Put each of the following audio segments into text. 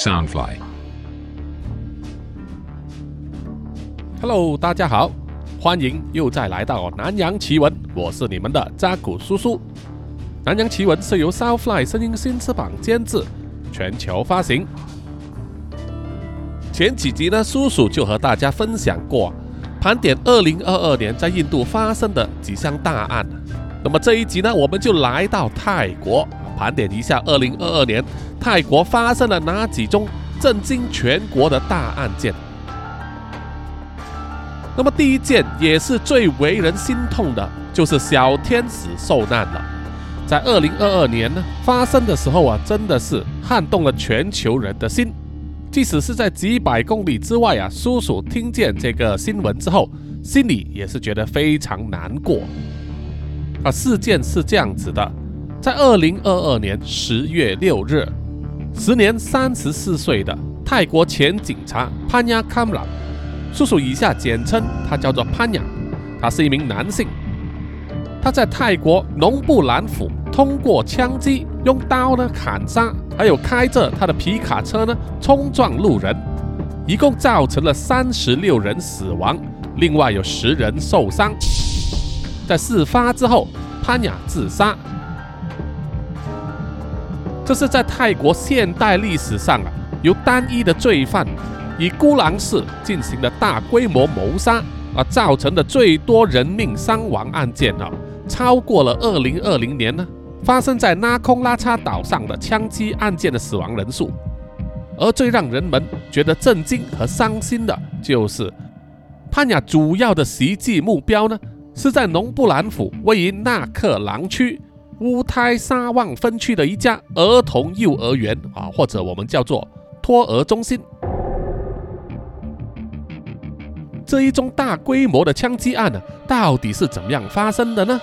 Soundfly。Hello，大家好，欢迎又再来到南洋奇闻，我是你们的扎古叔叔。南洋奇闻是由 Soundfly 声音新翅膀监制，全球发行。前几集呢，叔叔就和大家分享过，盘点2022年在印度发生的几项大案。那么这一集呢，我们就来到泰国，盘点一下2022年泰国发生了哪几宗震惊全国的大案件。那么第一件也是最为人心痛的，就是小天使受难了。在二零二二年呢发生的时候啊，真的是撼动了全球人的心。即使是在几百公里之外啊，叔叔听见这个新闻之后，心里也是觉得非常难过。啊，事件是这样子的，在二零二二年十月六日，时年三十四岁的泰国前警察潘亚康朗。叔叔以下简称他叫做潘雅，他是一名男性。他在泰国农布兰府通过枪击、用刀呢砍杀，还有开着他的皮卡车呢冲撞路人，一共造成了三十六人死亡，另外有十人受伤。在事发之后，潘雅自杀。这是在泰国现代历史上啊，由单一的罪犯。以孤狼式进行的大规模谋杀而造成的最多人命伤亡案件啊，超过了二零二零年呢发生在拉空拉差岛上的枪击案件的死亡人数。而最让人们觉得震惊和伤心的，就是潘雅主要的袭击目标呢，是在农布兰府位于纳克朗区乌泰沙旺分区的一家儿童幼儿园啊，或者我们叫做托儿中心。这一宗大规模的枪击案呢，到底是怎么样发生的呢？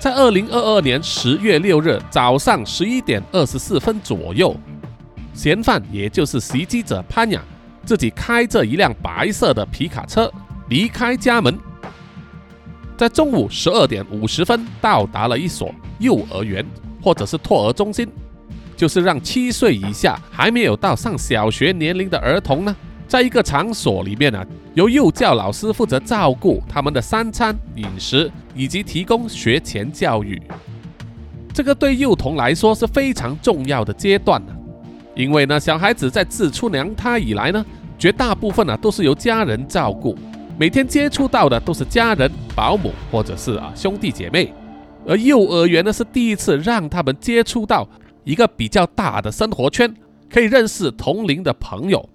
在二零二二年十月六日早上十一点二十四分左右，嫌犯也就是袭击者潘雅自己开着一辆白色的皮卡车离开家门，在中午十二点五十分到达了一所幼儿园或者是托儿中心，就是让七岁以下还没有到上小学年龄的儿童呢。在一个场所里面呢，由幼教老师负责照顾他们的三餐饮食，以及提供学前教育。这个对幼童来说是非常重要的阶段呢，因为呢，小孩子在自出娘胎以来呢，绝大部分呢都是由家人照顾，每天接触到的都是家人、保姆或者是啊兄弟姐妹，而幼儿园呢是第一次让他们接触到一个比较大的生活圈，可以认识同龄的朋友。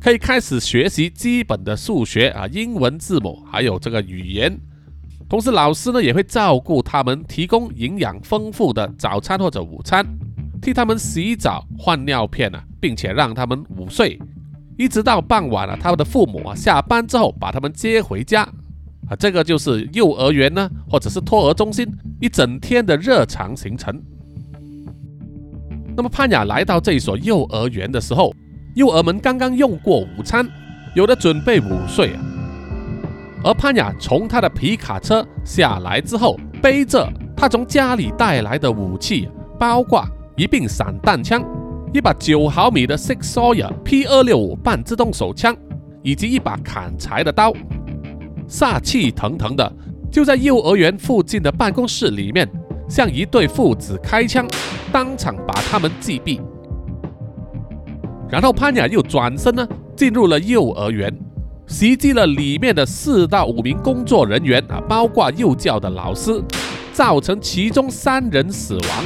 可以开始学习基本的数学啊、英文字母，还有这个语言。同时，老师呢也会照顾他们，提供营养丰富的早餐或者午餐，替他们洗澡、换尿片啊，并且让他们午睡，一直到傍晚了，他们的父母啊下班之后把他们接回家啊。这个就是幼儿园呢，或者是托儿中心一整天的日常行程。那么潘雅来到这所幼儿园的时候。幼儿们刚刚用过午餐，有的准备午睡啊。而潘雅从他的皮卡车下来之后，背着他从家里带来的武器，包括一柄散弹枪、一把九毫米的 Six Sawyer P 二六五半自动手枪，以及一把砍柴的刀，煞气腾腾的就在幼儿园附近的办公室里面，向一对父子开枪，当场把他们击毙。然后潘雅又转身呢，进入了幼儿园，袭击了里面的四到五名工作人员啊，包括幼教的老师，造成其中三人死亡。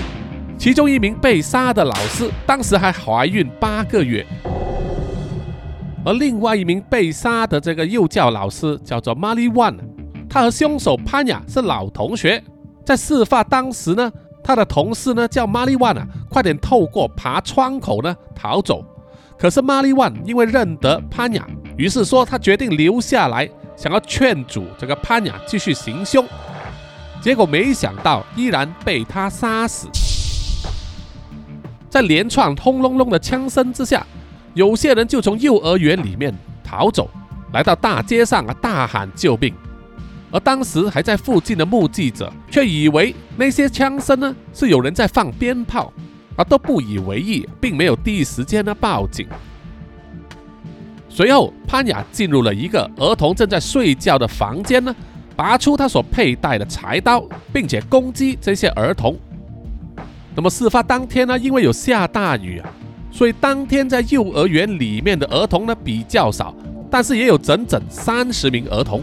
其中一名被杀的老师当时还怀孕八个月，而另外一名被杀的这个幼教老师叫做 Mali One，他和凶手潘雅是老同学。在事发当时呢，他的同事呢叫 Mali One 啊，快点透过爬窗口呢逃走。可是玛丽万因为认得潘雅，于是说他决定留下来，想要劝阻这个潘雅继续行凶。结果没想到依然被他杀死。在连串轰隆隆的枪声之下，有些人就从幼儿园里面逃走，来到大街上啊大喊救命。而当时还在附近的目击者却以为那些枪声呢是有人在放鞭炮。啊都不以为意，并没有第一时间呢报警。随后，潘雅进入了一个儿童正在睡觉的房间呢，拔出他所佩戴的柴刀，并且攻击这些儿童。那么事发当天呢，因为有下大雨啊，所以当天在幼儿园里面的儿童呢比较少，但是也有整整三十名儿童。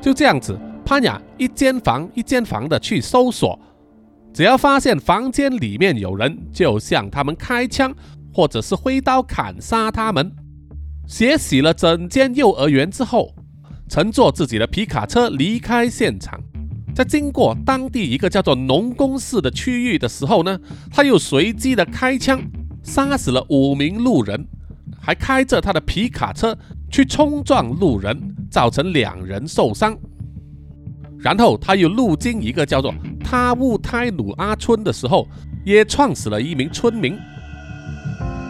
就这样子，潘雅一间房一间房的去搜索，只要发现房间里面有人，就向他们开枪。或者是挥刀砍杀他们，血洗了整间幼儿园之后，乘坐自己的皮卡车离开现场。在经过当地一个叫做农工市的区域的时候呢，他又随机的开枪杀死了五名路人，还开着他的皮卡车去冲撞路人，造成两人受伤。然后他又路经一个叫做他乌泰努阿村的时候，也撞死了一名村民。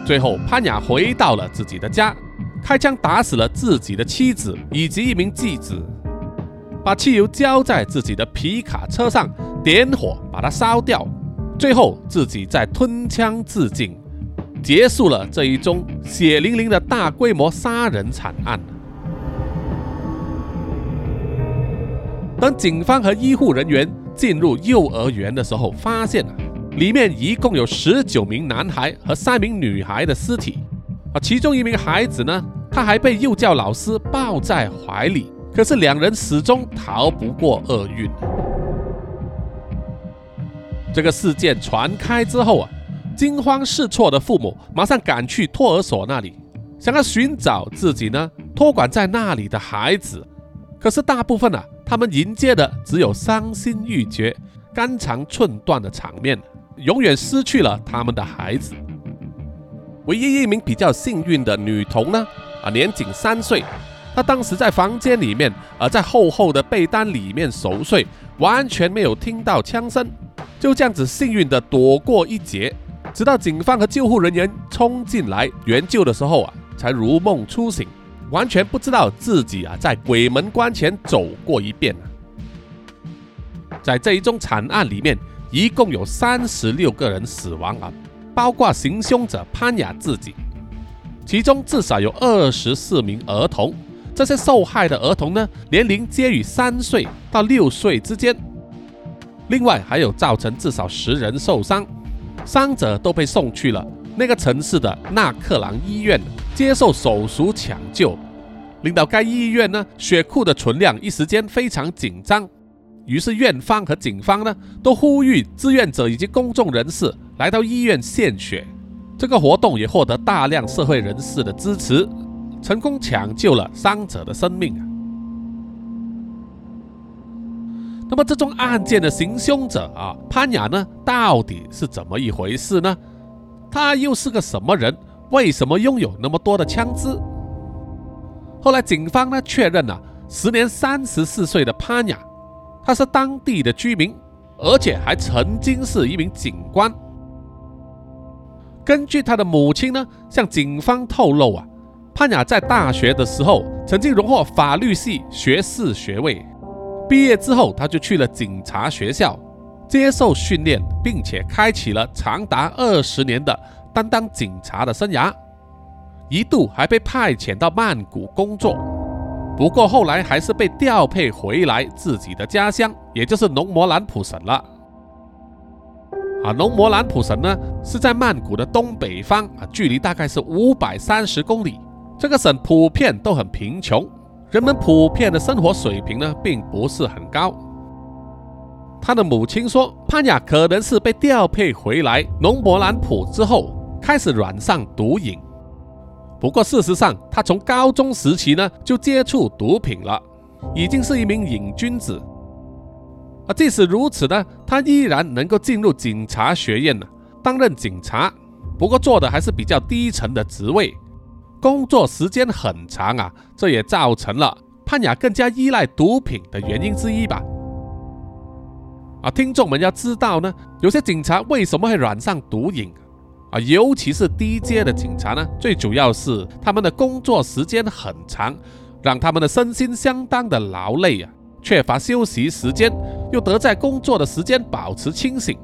最后，潘雅回到了自己的家，开枪打死了自己的妻子以及一名继子，把汽油浇在自己的皮卡车上，点火把它烧掉，最后自己再吞枪自尽，结束了这一宗血淋淋的大规模杀人惨案。当警方和医护人员进入幼儿园的时候，发现了。里面一共有十九名男孩和三名女孩的尸体，啊，其中一名孩子呢，他还被幼教老师抱在怀里，可是两人始终逃不过厄运。这个事件传开之后啊，惊慌失措的父母马上赶去托儿所那里，想要寻找自己呢托管在那里的孩子，可是大部分啊，他们迎接的只有伤心欲绝、肝肠寸断的场面。永远失去了他们的孩子。唯一一名比较幸运的女童呢，啊，年仅三岁，他当时在房间里面，而在厚厚的被单里面熟睡，完全没有听到枪声，就这样子幸运的躲过一劫。直到警方和救护人员冲进来援救的时候啊，才如梦初醒，完全不知道自己啊在鬼门关前走过一遍在这一宗惨案里面。一共有三十六个人死亡啊，包括行凶者潘雅自己，其中至少有二十四名儿童。这些受害的儿童呢，年龄皆于三岁到六岁之间。另外还有造成至少十人受伤，伤者都被送去了那个城市的纳克兰医院接受手术抢救。领导该医院呢，血库的存量一时间非常紧张。于是，院方和警方呢，都呼吁志愿者以及公众人士来到医院献血。这个活动也获得大量社会人士的支持，成功抢救了伤者的生命啊。那么，这宗案件的行凶者啊，潘雅呢，到底是怎么一回事呢？他又是个什么人？为什么拥有那么多的枪支？后来，警方呢确认了，时年三十四岁的潘雅。他是当地的居民，而且还曾经是一名警官。根据他的母亲呢，向警方透露啊，潘雅在大学的时候曾经荣获法律系学士学位，毕业之后他就去了警察学校接受训练，并且开启了长达二十年的担当警察的生涯，一度还被派遣到曼谷工作。不过后来还是被调配回来自己的家乡，也就是农摩兰普省了。啊，农摩兰普省呢是在曼谷的东北方啊，距离大概是五百三十公里。这个省普遍都很贫穷，人们普遍的生活水平呢并不是很高。他的母亲说，潘雅可能是被调配回来农摩兰普之后，开始染上毒瘾。不过，事实上，他从高中时期呢就接触毒品了，已经是一名瘾君子。啊，即使如此呢，他依然能够进入警察学院呢，担任警察。不过做的还是比较低层的职位，工作时间很长啊，这也造成了潘雅更加依赖毒品的原因之一吧。啊，听众们要知道呢，有些警察为什么会染上毒瘾？啊，尤其是低阶的警察呢，最主要是他们的工作时间很长，让他们的身心相当的劳累啊，缺乏休息时间，又得在工作的时间保持清醒，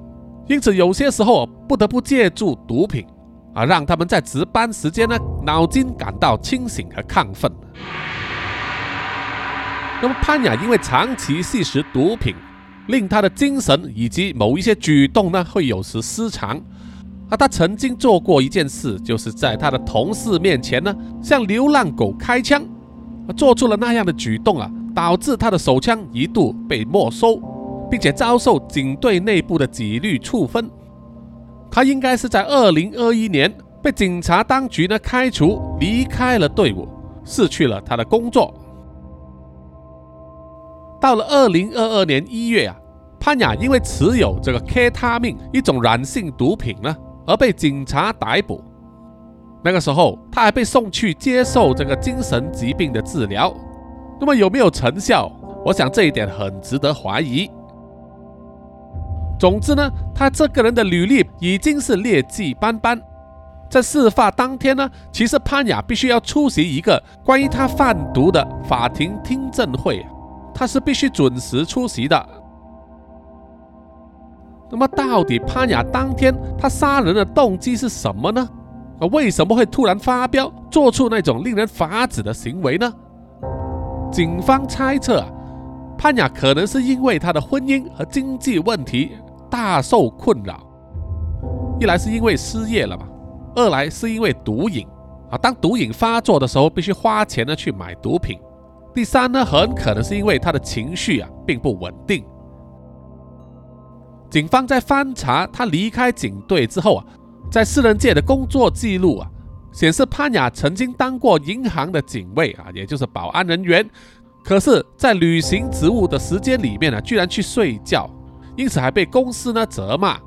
因此有些时候不得不借助毒品啊，让他们在值班时间呢脑筋感到清醒和亢奋。那么潘雅因为长期吸食毒品，令他的精神以及某一些举动呢会有时失常。啊，他曾经做过一件事，就是在他的同事面前呢向流浪狗开枪，做出了那样的举动啊，导致他的手枪一度被没收，并且遭受警队内部的纪律处分。他应该是在二零二一年被警察当局呢开除，离开了队伍，失去了他的工作。到了二零二二年一月啊，潘雅因为持有这个 K 他命一种软性毒品呢，而被警察逮捕。那个时候他还被送去接受这个精神疾病的治疗。那么有没有成效？我想这一点很值得怀疑。总之呢，他这个人的履历已经是劣迹斑斑。在事发当天呢，其实潘雅必须要出席一个关于他贩毒的法庭听证会。他是必须准时出席的。那么，到底潘雅当天他杀人的动机是什么呢？啊，为什么会突然发飙，做出那种令人发指的行为呢？警方猜测啊，潘雅可能是因为他的婚姻和经济问题大受困扰。一来是因为失业了嘛，二来是因为毒瘾啊，当毒瘾发作的时候，必须花钱呢去买毒品。第三呢，很可能是因为他的情绪啊并不稳定。警方在翻查他离开警队之后啊，在私人界的工作记录啊，显示潘雅曾经当过银行的警卫啊，也就是保安人员。可是，在履行职务的时间里面呢，居然去睡觉，因此还被公司呢责骂。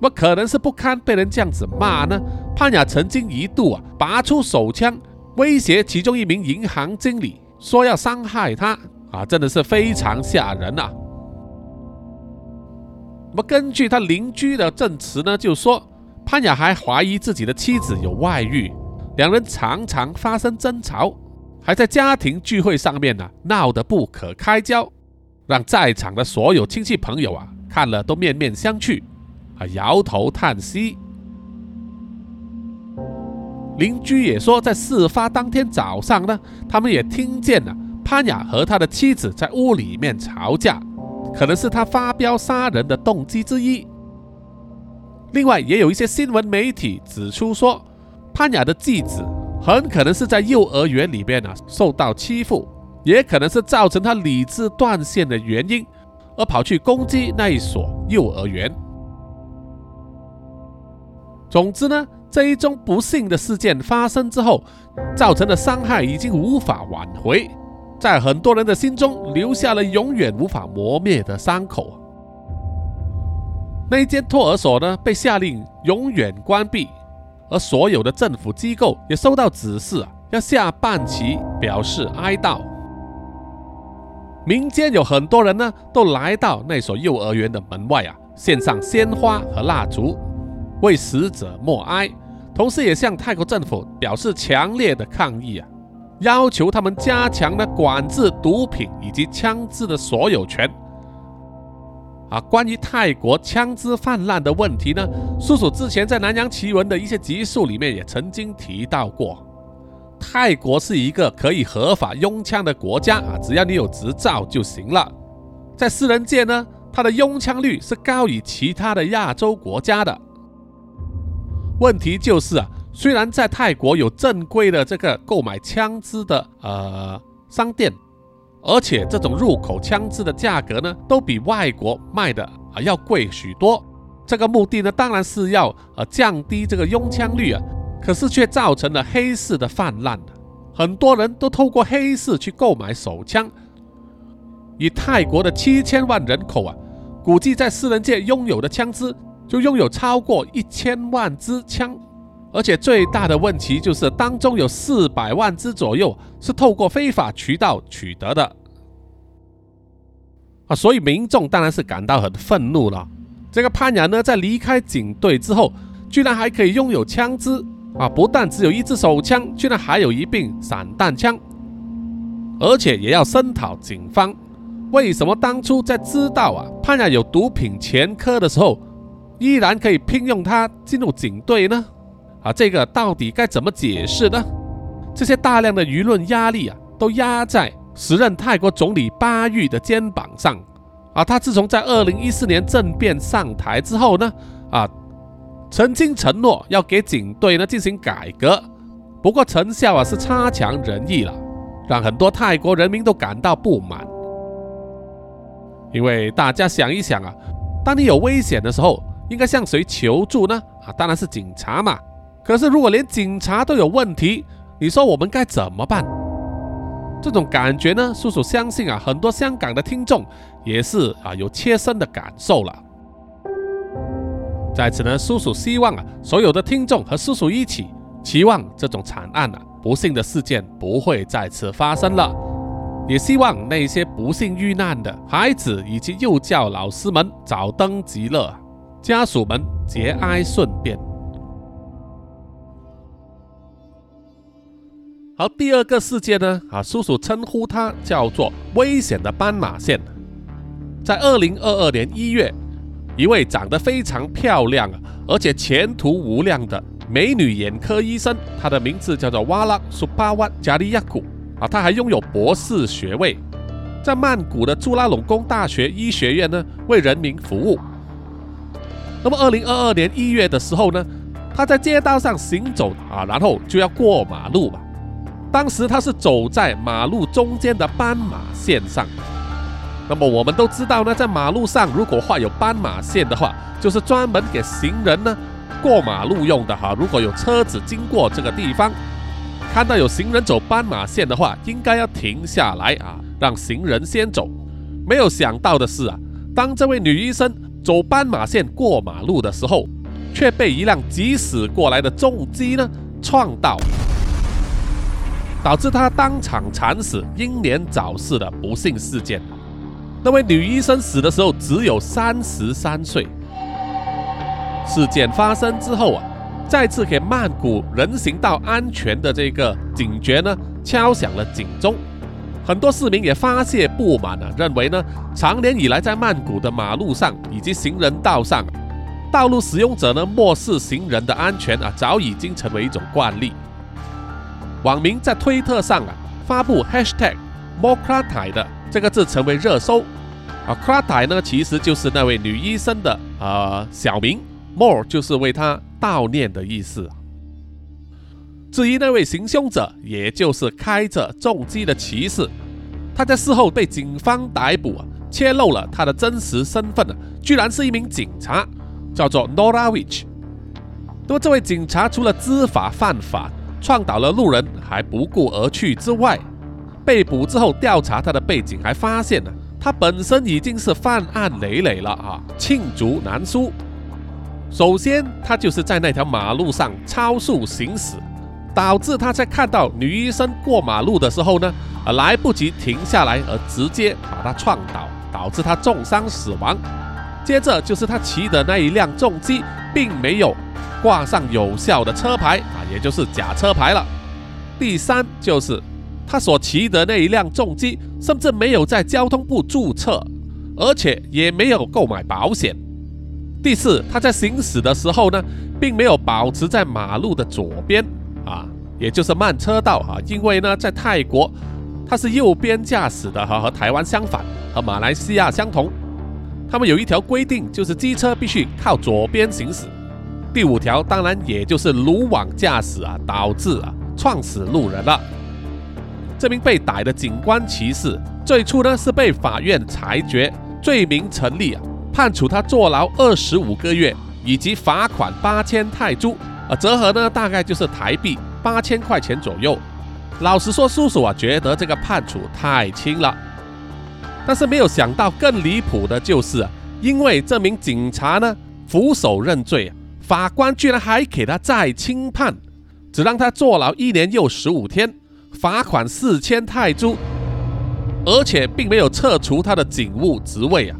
那么可能是不堪被人这样子骂呢？潘雅曾经一度啊拔出手枪。威胁其中一名银行经理，说要伤害他啊，真的是非常吓人呐。那么根据他邻居的证词呢，就说潘雅还怀疑自己的妻子有外遇，两人常常发生争吵，还在家庭聚会上面呢闹得不可开交，让在场的所有亲戚朋友啊看了都面面相觑，啊摇头叹息。邻居也说，在事发当天早上呢，他们也听见了潘雅和他的妻子在屋里面吵架，可能是他发飙杀人的动机之一。另外，也有一些新闻媒体指出说，潘雅的继子很可能是在幼儿园里边呢受到欺负，也可能是造成他理智断线的原因，而跑去攻击那一所幼儿园。总之呢。这一宗不幸的事件发生之后，造成的伤害已经无法挽回，在很多人的心中留下了永远无法磨灭的伤口。那一间托儿所呢，被下令永远关闭，而所有的政府机构也收到指示啊，要下半旗表示哀悼。民间有很多人呢，都来到那所幼儿园的门外啊，献上鲜花和蜡烛，为死者默哀。同时，也向泰国政府表示强烈的抗议啊，要求他们加强呢管制毒品以及枪支的所有权。啊，关于泰国枪支泛滥的问题呢，叔叔之前在《南洋奇闻》的一些集数里面也曾经提到过，泰国是一个可以合法拥枪的国家啊，只要你有执照就行了。在私人界呢，它的拥枪率是高于其他的亚洲国家的。问题就是啊，虽然在泰国有正规的这个购买枪支的呃商店，而且这种入口枪支的价格呢，都比外国卖的啊要贵许多。这个目的呢，当然是要呃降低这个拥枪率啊，可是却造成了黑市的泛滥很多人都透过黑市去购买手枪。以泰国的七千万人口啊，估计在私人界拥有的枪支。就拥有超过一千万支枪，而且最大的问题就是当中有四百万支左右是透过非法渠道取得的啊，所以民众当然是感到很愤怒了。这个潘阳呢，在离开警队之后，居然还可以拥有枪支啊，不但只有一支手枪，居然还有一柄散弹枪，而且也要声讨警方，为什么当初在知道啊判案有毒品前科的时候，依然可以聘用他进入警队呢？啊，这个到底该怎么解释呢？这些大量的舆论压力啊，都压在时任泰国总理巴育的肩膀上。啊，他自从在二零一四年政变上台之后呢，啊，曾经承诺要给警队呢进行改革，不过成效啊是差强人意了，让很多泰国人民都感到不满。因为大家想一想啊，当你有危险的时候，应该向谁求助呢？啊，当然是警察嘛。可是如果连警察都有问题，你说我们该怎么办？这种感觉呢，叔叔相信啊，很多香港的听众也是啊有切身的感受了。在此呢，叔叔希望啊，所有的听众和叔叔一起，期望这种惨案啊，不幸的事件不会再次发生了。也希望那些不幸遇难的孩子以及幼教老师们早登极乐，家属们节哀顺变。而第二个事件呢？啊，叔叔称呼它叫做“危险的斑马线”。在二零二二年一月，一位长得非常漂亮啊，而且前途无量的美女眼科医生，她的名字叫做瓦拉苏巴瓦加利亚古啊，她还拥有博士学位，在曼谷的朱拉隆功大学医学院呢为人民服务。那么二零二二年一月的时候呢，她在街道上行走啊，然后就要过马路嘛。当时他是走在马路中间的斑马线上。那么我们都知道呢，在马路上如果画有斑马线的话，就是专门给行人呢过马路用的哈。如果有车子经过这个地方，看到有行人走斑马线的话，应该要停下来啊，让行人先走。没有想到的是啊，当这位女医生走斑马线过马路的时候，却被一辆疾驶过来的重机呢撞到。导致他当场惨死、英年早逝的不幸事件。那位女医生死的时候只有三十三岁。事件发生之后啊，再次给曼谷人行道安全的这个警觉呢敲响了警钟。很多市民也发泄不满啊，认为呢，长年以来在曼谷的马路上以及行人道上，道路使用者呢漠视行人的安全啊，早已经成为一种惯例。网民在推特上啊发布 #hashtag more c r a t i 的这个字成为热搜啊 c r a t a i 呢其实就是那位女医生的呃小名，more 就是为她悼念的意思。至于那位行凶者，也就是开着重机的骑士，他在事后被警方逮捕啊，揭露了他的真实身份啊，居然是一名警察，叫做 Norawich。那么这位警察除了知法犯法，撞倒了路人还不顾而去之外，被捕之后调查他的背景，还发现呢，他本身已经是犯案累累了啊，罄竹难书。首先，他就是在那条马路上超速行驶，导致他在看到女医生过马路的时候呢，啊来不及停下来，而直接把她撞倒，导致她重伤死亡。接着就是他骑的那一辆重机，并没有。挂上有效的车牌啊，也就是假车牌了。第三就是他所骑的那一辆重机，甚至没有在交通部注册，而且也没有购买保险。第四，他在行驶的时候呢，并没有保持在马路的左边啊，也就是慢车道啊，因为呢，在泰国他是右边驾驶的和，和台湾相反，和马来西亚相同，他们有一条规定，就是机车必须靠左边行驶。第五条当然也就是鲁莽驾驶啊，导致啊撞死路人了。这名被逮的警官骑士最初呢是被法院裁决罪名成立啊，判处他坐牢二十五个月以及罚款八千泰铢啊，折合呢大概就是台币八千块钱左右。老实说，叔叔啊觉得这个判处太轻了，但是没有想到更离谱的就是，因为这名警察呢俯首认罪。法官居然还给他再轻判，只让他坐牢一年又十五天，罚款四千泰铢，而且并没有撤除他的警务职位啊，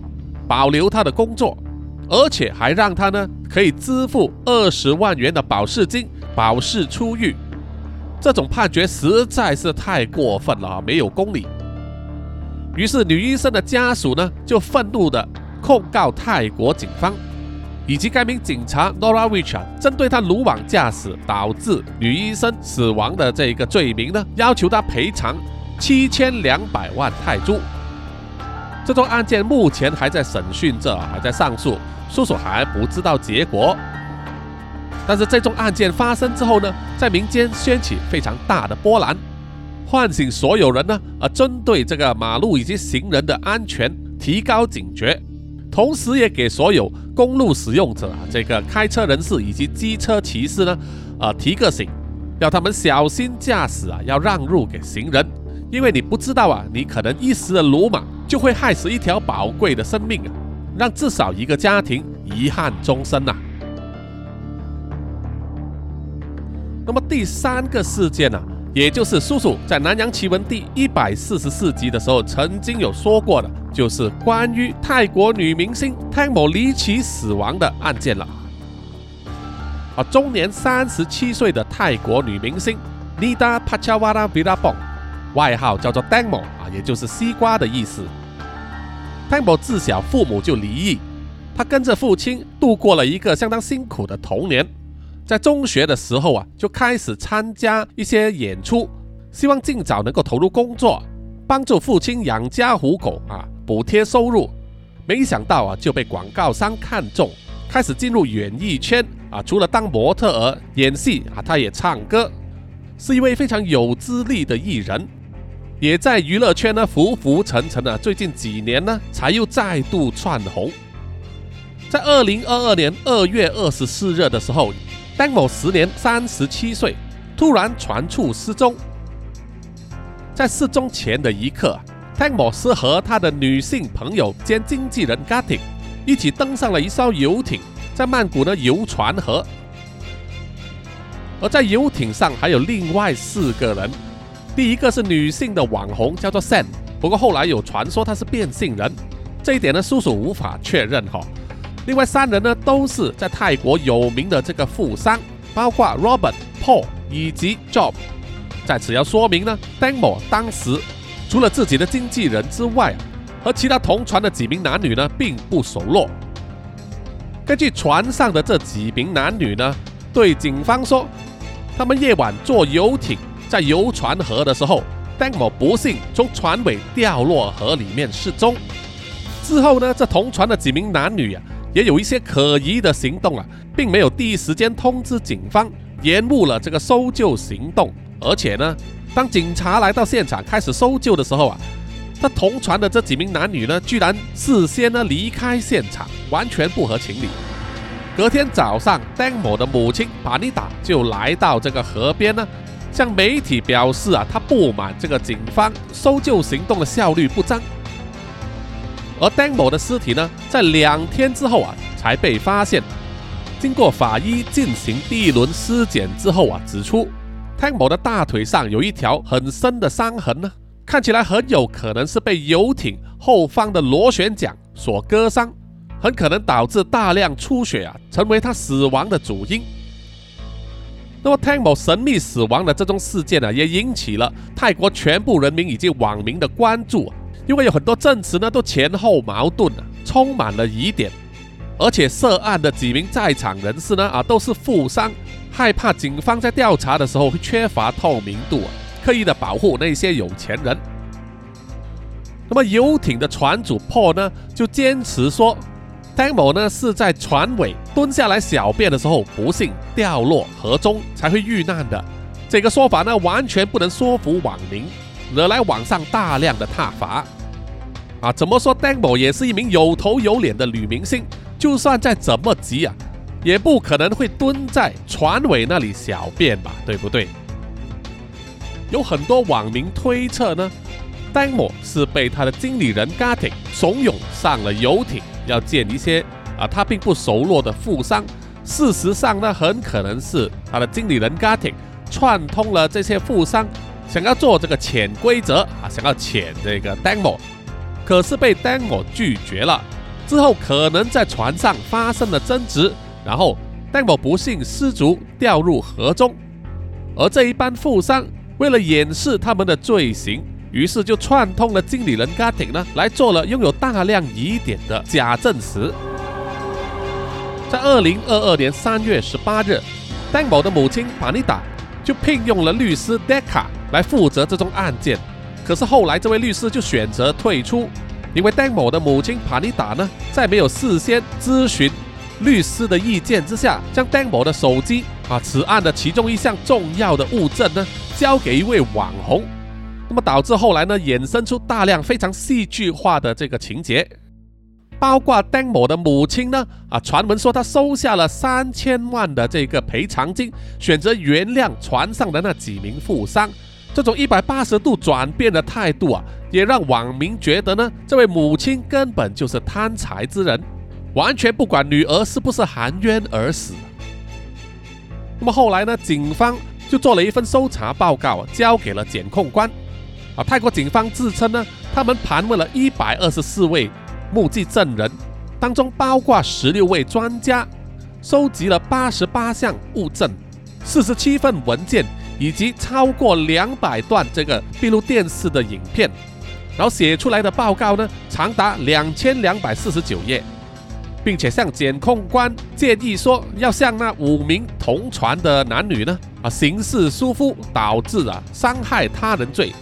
保留他的工作，而且还让他呢可以支付二十万元的保释金，保释出狱。这种判决实在是太过分了，没有公理。于是女医生的家属呢就愤怒的控告泰国警方以及该名警察 Nora Rich 针对他鲁莽驾驶导致女医生死亡的这一个罪名呢，要求他赔偿七千两百万泰铢。这宗案件目前还在审讯着，还在上诉，叔叔还不知道结果。但是这宗案件发生之后呢，在民间掀起非常大的波澜，唤醒所有人呢，啊，针对这个马路以及行人的安全提高警觉，同时也给所有公路使用者、这个开车人士以及机车骑士呢，啊，提个醒，要他们小心驾驶啊，要让路给行人，因为你不知道啊，你可能一时的鲁莽就会害死一条宝贵的生命啊，让至少一个家庭遗憾终生呐。那么第三个事件呢，也就是叔叔在《南洋奇闻》第一百四十四集的时候曾经有说过的，就是关于泰国女明星 Tang Mo 离奇死亡的案件了。啊，终年三十七岁的泰国女明星 Nida Pachawara Virabong，外号叫做 Tang Mo 啊，也就是西瓜的意思。Tang Mo 自小父母就离异，他跟着父亲度过了一个相当辛苦的童年。在中学的时候啊，就开始参加一些演出，希望尽早能够投入工作，帮助父亲养家糊口啊，补贴收入。没想到啊，就被广告商看中，开始进入演艺圈啊。除了当模特儿、演戏啊，他也唱歌，是一位非常有资历的艺人，也在娱乐圈呢浮浮沉沉的。最近几年呢，才又再度窜红。在二零二二年二月二十四日的时候。丹某时年三十七岁，突然传出失踪。在失踪前的一刻，丹某是和他的女性朋友兼经纪人 Gatting 一起登上了一艘游艇，在曼谷呢游船河。而在游艇上还有另外四个人，第一个是女性的网红，叫做 Sen，不过后来有传说她是变性人，这一点呢叔叔无法确认哈。另外三人呢，都是在泰国有名的这个富商，包括 Robert、Paul 以及 Job。在此要说明呢，Demo 当时除了自己的经纪人之外，和其他同船的几名男女呢，并不熟络。根据船上的这几名男女呢，对警方说，他们夜晚坐游艇在游船河的时候，Demo 不幸从船尾掉落河里面失踪。之后呢，这同船的几名男女啊。也有一些可疑的行动啊，并没有第一时间通知警方，延误了这个搜救行动。而且呢，当警察来到现场开始搜救的时候啊，他同船的这几名男女呢，居然事先呢离开现场，完全不合情理。隔天早上邓某的母亲帕尼达就来到这个河边呢，向媒体表示啊，他不满这个警方搜救行动的效率不彰。而 Dan 某的尸体呢，在两天之后啊，才被发现。经过法医进行第一轮尸检之后啊，指出 Dan 某的大腿上有一条很深的伤痕呢，看起来很有可能是被游艇后方的螺旋桨所割伤，很可能导致大量出血啊，成为他死亡的主因。那么 Dan 某神秘死亡的这宗事件呢，也引起了泰国全部人民以及网民的关注。因为有很多证词呢，都前后矛盾啊，充满了疑点，而且涉案的几名在场人士呢，啊，都是富商，害怕警方在调查的时候会缺乏透明度啊，刻意的保护那些有钱人。那么游艇的船主 Paul 呢，就坚持说，Dan 某呢是在船尾蹲下来小便的时候不幸掉落河中才会遇难的，这个说法呢，完全不能说服网民。惹来网上大量的挞伐啊！怎么说 d a m o 也是一名有头有脸的女明星，就算再怎么急啊，也不可能会蹲在船尾那里小便吧？对不对？有很多网民推测呢 d a m o 是被他的经理人 Gatting 怂恿上了游艇，要见一些啊他并不熟络的富商。事实上呢，很可能是他的经理人 Gatting 串通了这些富商。想要做这个潜规则啊，想要潜这个 Demo，可是被 Demo 拒绝了。之后可能在船上发生了争执，然后 Demo 不幸失足掉入河中。而这一班富商为了掩饰他们的罪行，于是就串通了经理人 Gatting 呢，来做了拥有大量疑点的假证实。在二零二二年三月十八日，戴某的母亲巴尼达就聘用了律师 Decca 来负责这宗案件。可是后来这位律师就选择退出，因为戴某的母亲帕尼达呢，在没有事先咨询律师的意见之下，将戴某的手机啊，此案的其中一项重要的物证呢，交给一位网红。那么导致后来呢，衍生出大量非常戏剧化的这个情节，包括丁某的母亲呢，啊，传闻说他收下了三千万的这个赔偿金，选择原谅船上的那几名富商。这种一百八十度转变的态度啊，也让网民觉得呢，这位母亲根本就是贪财之人，完全不管女儿是不是含冤而死。那么后来呢，警方就做了一份搜查报告，交给了检控官。啊，泰国警方自称呢，他们盘问了一百二十四位目击证人，当中包括十六位专家，收集了八十八项物证、四十七份文件以及超过两百段这个闭路电视的影片，然后写出来的报告呢，长达两千两百四十九页，并且向检控官建议说，要向那五名同船的男女呢，啊，刑事疏忽导致啊伤害他人罪。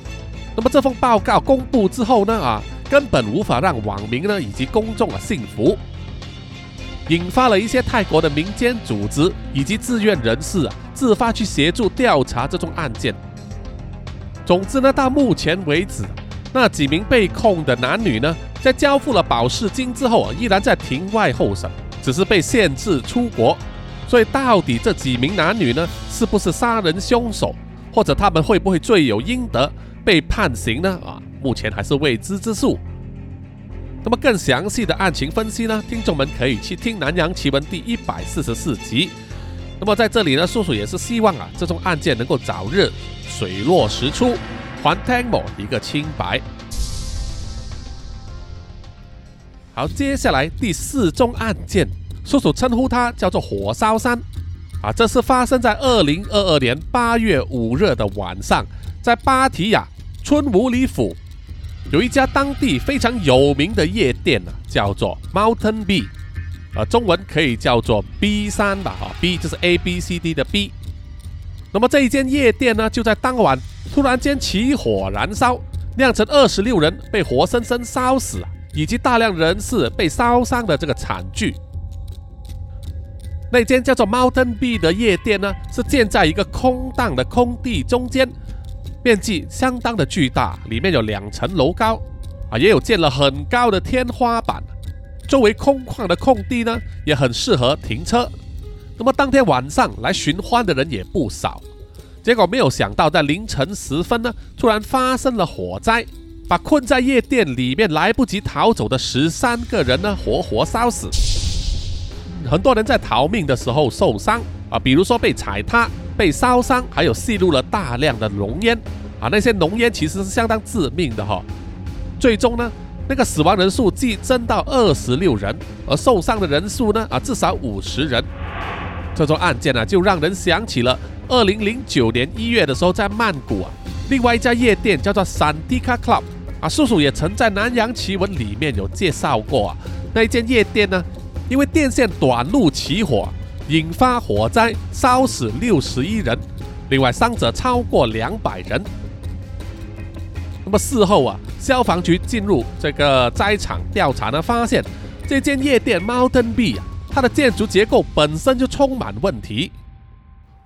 那么这份报告公布之后呢，啊，根本无法让网民呢以及公众啊信服，引发了一些泰国的民间组织以及志愿人士啊自发去协助调查这宗案件。总之呢，到目前为止，那几名被控的男女呢，在交付了保释金之后啊，依然在庭外候审，只是被限制出国。所以到底这几名男女呢，是不是杀人凶手，或者他们会不会罪有应得？被判刑呢？啊，目前还是未知之数。那么更详细的案情分析呢？听众们可以去听《南洋奇闻》第一百四十四集。那么在这里呢，叔叔也是希望啊，这宗案件能够早日水落石出，还 Tangmo 一个清白。好，接下来第四宗案件，叔叔称呼它叫做火烧山。啊，这是发生在二零二二年八月五日的晚上。在芭提雅春武里府，有一家当地非常有名的夜店呢，叫做 Mountain B，啊，中文可以叫做 B 三吧，哈，B 就是 A B C D 的 B。那么这一间夜店呢，就在当晚突然间起火燃烧，酿成二十六人被活生生烧死，以及大量人士被烧伤的这个惨剧。那间叫做 Mountain B 的夜店呢，是建在一个空荡的空地中间。面积相当的巨大，里面有两层楼高，啊，也有建了很高的天花板。周围空旷的空地呢，也很适合停车。那么当天晚上来寻欢的人也不少。结果没有想到，在凌晨时分呢，突然发生了火灾，把困在夜店里面来不及逃走的十三个人呢，活活烧死。很多人在逃命的时候受伤啊，比如说被踩踏。被烧伤，还有吸入了大量的浓烟啊！那些浓烟其实是相当致命的哈。最终呢，那个死亡人数激增到二十六人，而受伤的人数呢啊至少五十人。这宗案件呢，就让人想起了二零零九年一月的时候，在曼谷啊，另外一家夜店叫做 Sandika Club 啊，叔叔也曾在《南洋奇闻》里面有介绍过啊。那一间夜店呢，因为电线短路起火。引发火灾，烧死六十一人，另外伤者超过两百人。那么事后啊，消防局进入这个灾场调查呢，发现这间夜店 Mountain B 啊，它的建筑结构本身就充满问题，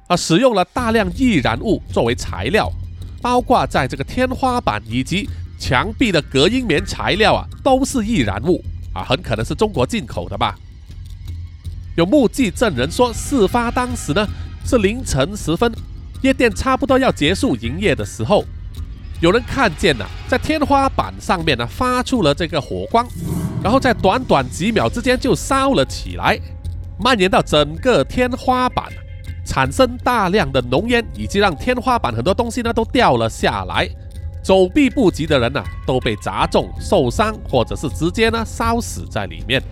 啊，使用了大量易燃物作为材料，包括在这个天花板以及墙壁的隔音棉材料啊，都是易燃物啊，很可能是中国进口的吧。有目击证人说，事发当时呢是凌晨时分，夜店差不多要结束营业的时候，有人看见了在天花板上面呢发出了这个火光，然后在短短几秒之间就烧了起来，蔓延到整个天花板，产生大量的浓烟，以及让天花板很多东西呢都掉了下来，走避不及的人呢都被砸中受伤，或者是直接呢烧死在里面。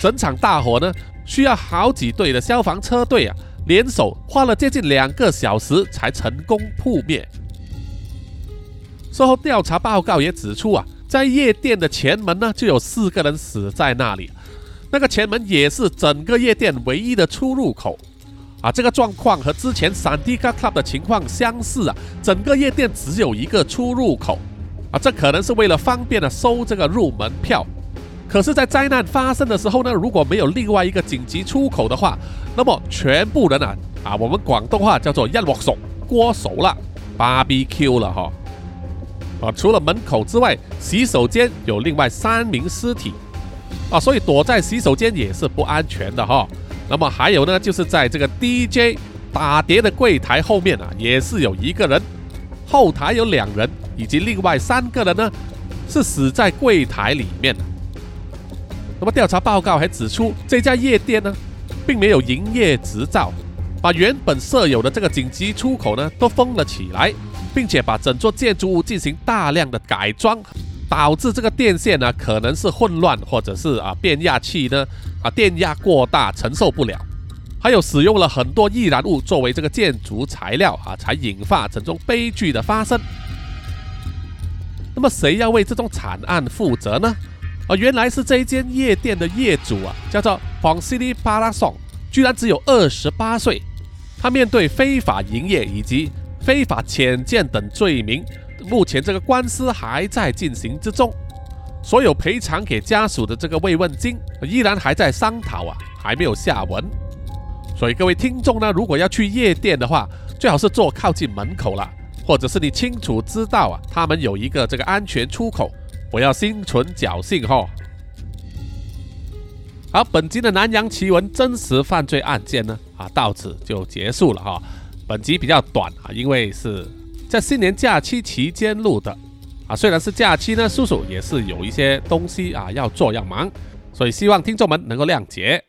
整场大火呢，需要好几队的消防车队啊，联手花了接近两个小时才成功扑灭。事后调查报告也指出啊，在夜店的前门呢就有四个人死在那里，那个前门也是整个夜店唯一的出入口。啊，这个状况和之前闪迪卡 club 的情况相似啊，整个夜店只有一个出入口。啊，这可能是为了方便的收这个入门票。可是，在灾难发生的时候呢，如果没有另外一个紧急出口的话，那么全部人啊，啊，我们广东话叫做一锅熟，锅熟了，BBQ 了哈。啊，除了门口之外，洗手间有另外三名尸体。啊，所以躲在洗手间也是不安全的哈。那么还有呢，就是在这个 DJ 打碟的柜台后面啊，也是有一个人，后台有两人。以及另外三个人呢，是死在柜台里面的。那么调查报告还指出，这家夜店呢，并没有营业执照，把原本设有的这个紧急出口呢，都封了起来，并且把整座建筑物进行大量的改装，导致这个电线呢，可能是混乱，或者是啊变压器呢，啊电压过大承受不了，还有使用了很多易燃物作为这个建筑材料啊，才引发整宗悲剧的发生。那么谁要为这种惨案负责呢？而，原来是这一间夜店的业主啊，叫做 Fonsili Parason，居然只有二十八岁。他面对非法营业以及非法潜舰等罪名，目前这个官司还在进行之中。所有赔偿给家属的这个慰问金依然还在商讨啊，还没有下文。所以各位听众呢，如果要去夜店的话，最好是坐靠近门口了。或者是你清楚知道啊，他们有一个这个安全出口，不要心存侥幸哈。好，本集的南洋奇闻真实犯罪案件呢，啊，到此就结束了哈。本集比较短啊，因为是在新年假期期间录的啊。虽然是假期呢，叔叔也是有一些东西啊要做要忙，所以希望听众们能够谅解。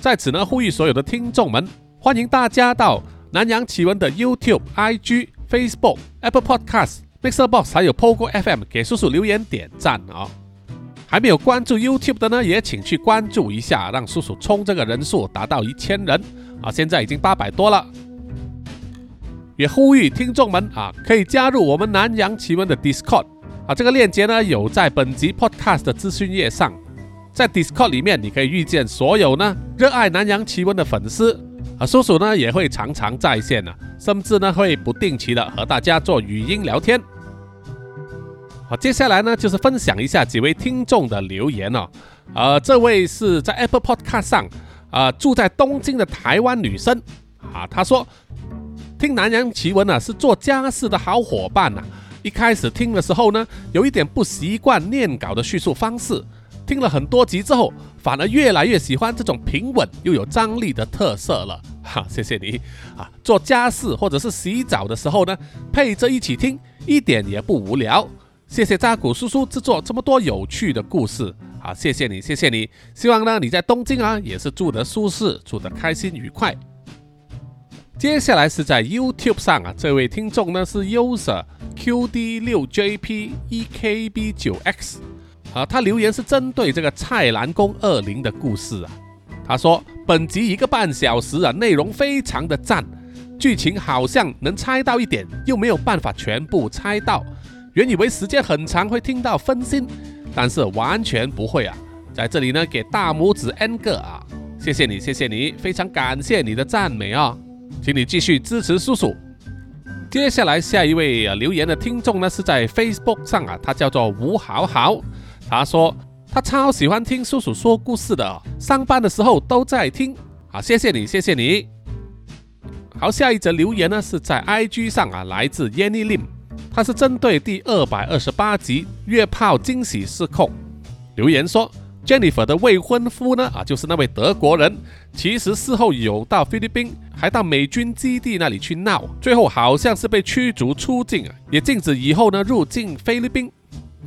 在此呢，呼吁所有的听众们，欢迎大家到。南洋奇闻的 YouTube、IG、Facebook、Apple Podcast、Mixer Box 还有 Pogo FM 给叔叔留言点赞啊！还没有关注 YouTube 的呢，也请去关注一下，让叔叔冲这个人数达到一千人啊！现在已经八百多了。也呼吁听众们啊，可以加入我们南洋奇闻的 Discord 啊！这个链接呢有在本集 Podcast 的资讯页上，在 Discord 里面你可以遇见所有呢热爱南洋奇闻的粉丝。啊，叔叔呢也会常常在线呢，甚至呢会不定期的和大家做语音聊天。好，接下来呢就是分享一下几位听众的留言哦。呃，这位是在 Apple Podcast 上，啊，住在东京的台湾女生啊，她说听南洋奇闻呢是做家事的好伙伴呐。一开始听的时候呢，有一点不习惯念稿的叙述方式。听了很多集之后，反而越来越喜欢这种平稳又有张力的特色了。哈，谢谢你啊！做家事或者是洗澡的时候呢，配着一起听，一点也不无聊。谢谢扎古叔叔制作这么多有趣的故事啊！谢谢你，谢谢你。希望呢你在东京啊也是住得舒适，住得开心愉快。接下来是在 YouTube 上啊，这位听众呢是 User QD 六 JP 一 KB 九 X。啊，他留言是针对这个蔡澜宫二零的故事啊。他说本集一个半小时啊，内容非常的赞，剧情好像能猜到一点，又没有办法全部猜到。原以为时间很长会听到分心，但是完全不会啊。在这里呢，给大拇指 N 个啊，谢谢你，谢谢你，非常感谢你的赞美啊，请你继续支持叔叔。接下来下一位啊留言的听众呢，是在 Facebook 上啊，他叫做吴好好。他说他超喜欢听叔叔说故事的，上班的时候都在听。啊，谢谢你，谢谢你。好，下一则留言呢是在 IG 上啊，来自 Yanny Lim，他是针对第二百二十八集约炮惊喜失控留言说，Jennifer 的未婚夫呢啊，就是那位德国人，其实事后有到菲律宾，还到美军基地那里去闹，最后好像是被驱逐出境啊，也禁止以后呢入境菲律宾。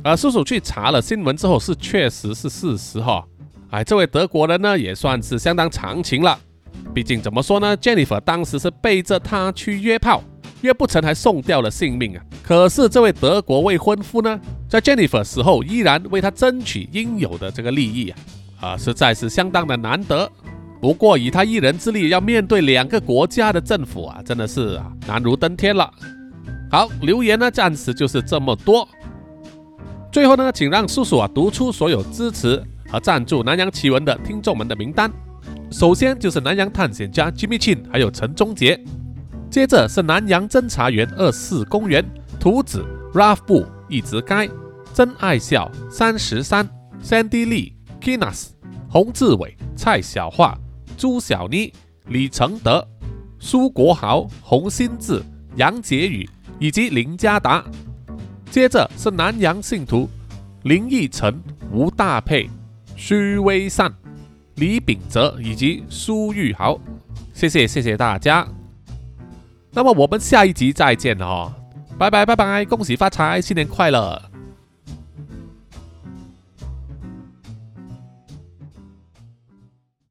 而叔叔去查了新闻之后，是确实是事实哈。哎，这位德国人呢，也算是相当长情了。毕竟怎么说呢，Jennifer 当时是背着他去约炮，约不成还送掉了性命啊。可是这位德国未婚夫呢，在 Jennifer 死后依然为他争取应有的这个利益啊，啊，实在是相当的难得。不过以他一人之力要面对两个国家的政府啊，真的是啊难如登天了。好，留言呢暂时就是这么多。最后呢，请让叔叔啊读出所有支持和赞助南洋奇闻的听众们的名单。首先就是南洋探险家 Jimmy Chin，还有陈忠杰。接着是南洋侦查员二四公园图子 Ralph 布一直该真爱笑三十三 Sandy Lee Kinas 洪志伟蔡小桦朱小妮李承德苏国豪洪新志杨杰宇以及林家达。接着是南洋信徒林奕晨吴大佩徐威善李秉哲以及苏玉豪。谢谢谢谢大家。那么我们下一集再见哦，拜拜拜拜，恭喜发财，新年快乐！